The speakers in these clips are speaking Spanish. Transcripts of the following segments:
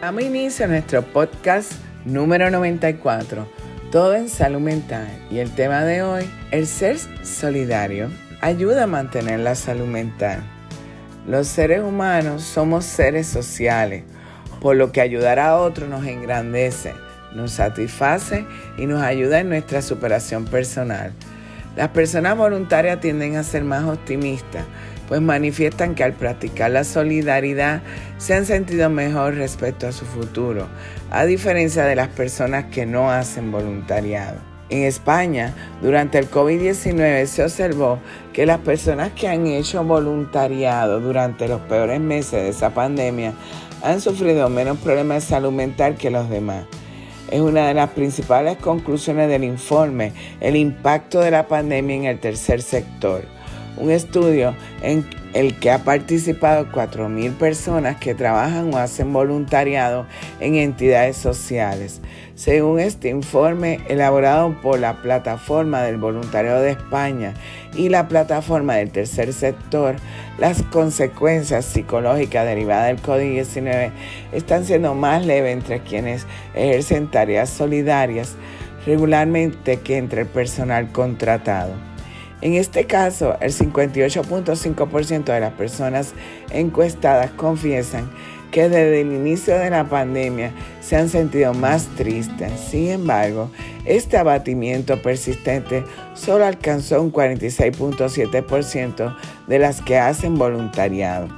Damos inicio a nuestro podcast número 94, Todo en Salud Mental. Y el tema de hoy, el ser solidario, ayuda a mantener la salud mental. Los seres humanos somos seres sociales, por lo que ayudar a otros nos engrandece, nos satisface y nos ayuda en nuestra superación personal. Las personas voluntarias tienden a ser más optimistas, pues manifiestan que al practicar la solidaridad se han sentido mejor respecto a su futuro, a diferencia de las personas que no hacen voluntariado. En España, durante el COVID-19 se observó que las personas que han hecho voluntariado durante los peores meses de esa pandemia han sufrido menos problemas de salud mental que los demás es una de las principales conclusiones del informe, el impacto de la pandemia en el tercer sector. Un estudio en el que ha participado 4.000 personas que trabajan o hacen voluntariado en entidades sociales. Según este informe elaborado por la Plataforma del Voluntariado de España y la Plataforma del Tercer Sector, las consecuencias psicológicas derivadas del COVID-19 están siendo más leves entre quienes ejercen tareas solidarias regularmente que entre el personal contratado. En este caso, el 58.5% de las personas encuestadas confiesan que desde el inicio de la pandemia se han sentido más tristes. Sin embargo, este abatimiento persistente solo alcanzó un 46.7% de las que hacen voluntariado.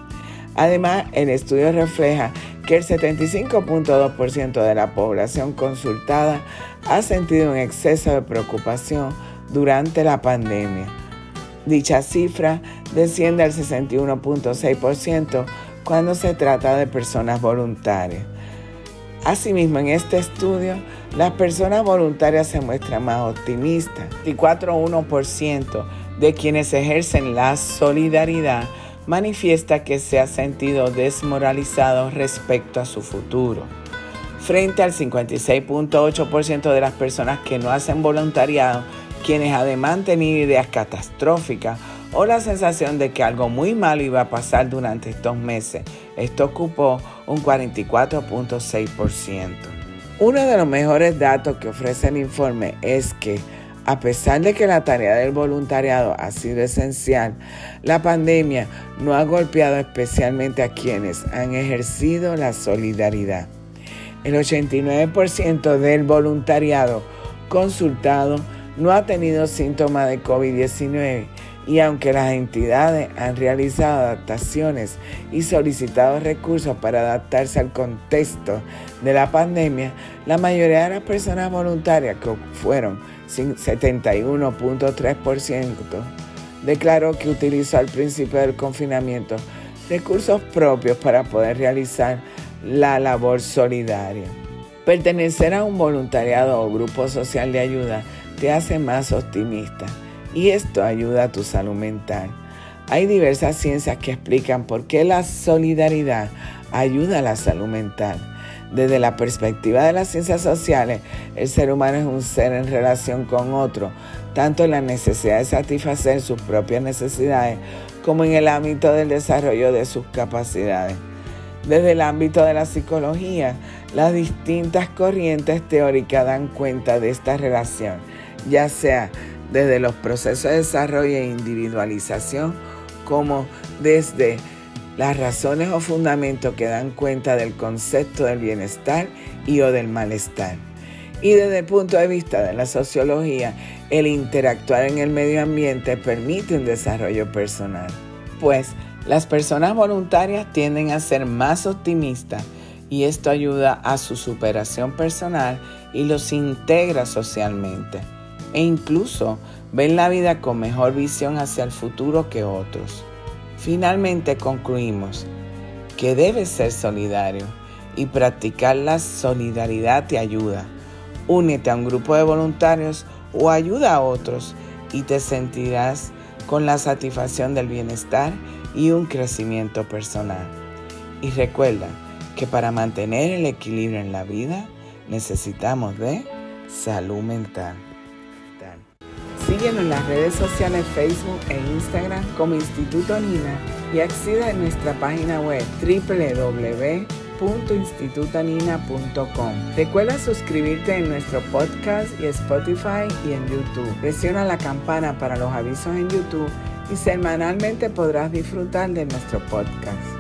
Además, el estudio refleja que el 75.2% de la población consultada ha sentido un exceso de preocupación durante la pandemia. Dicha cifra desciende al 61.6% cuando se trata de personas voluntarias. Asimismo, en este estudio, las personas voluntarias se muestran más optimistas. 24.1% de quienes ejercen la solidaridad manifiesta que se ha sentido desmoralizado respecto a su futuro, frente al 56.8% de las personas que no hacen voluntariado, quienes además tenían ideas catastróficas o la sensación de que algo muy malo iba a pasar durante estos meses. Esto ocupó un 44.6%. Uno de los mejores datos que ofrece el informe es que, a pesar de que la tarea del voluntariado ha sido esencial, la pandemia no ha golpeado especialmente a quienes han ejercido la solidaridad. El 89% del voluntariado consultado no ha tenido síntomas de COVID-19 y aunque las entidades han realizado adaptaciones y solicitado recursos para adaptarse al contexto de la pandemia, la mayoría de las personas voluntarias, que fueron 71.3%, declaró que utilizó al principio del confinamiento recursos propios para poder realizar la labor solidaria. Pertenecer a un voluntariado o grupo social de ayuda te hace más optimista y esto ayuda a tu salud mental. Hay diversas ciencias que explican por qué la solidaridad ayuda a la salud mental. Desde la perspectiva de las ciencias sociales, el ser humano es un ser en relación con otro, tanto en la necesidad de satisfacer sus propias necesidades como en el ámbito del desarrollo de sus capacidades. Desde el ámbito de la psicología, las distintas corrientes teóricas dan cuenta de esta relación, ya sea desde los procesos de desarrollo e individualización como desde las razones o fundamentos que dan cuenta del concepto del bienestar y o del malestar. Y desde el punto de vista de la sociología, el interactuar en el medio ambiente permite un desarrollo personal, pues las personas voluntarias tienden a ser más optimistas y esto ayuda a su superación personal y los integra socialmente e incluso ven la vida con mejor visión hacia el futuro que otros. Finalmente concluimos que debes ser solidario y practicar la solidaridad te ayuda. Únete a un grupo de voluntarios o ayuda a otros y te sentirás con la satisfacción del bienestar y un crecimiento personal. Y recuerda que para mantener el equilibrio en la vida necesitamos de salud mental. Síguenos en las redes sociales Facebook e Instagram como Instituto Nina y acceda a nuestra página web www.nina.org. www.institutanina.com. Recuerda suscribirte en nuestro podcast y Spotify y en YouTube. Presiona la campana para los avisos en YouTube y semanalmente podrás disfrutar de nuestro podcast.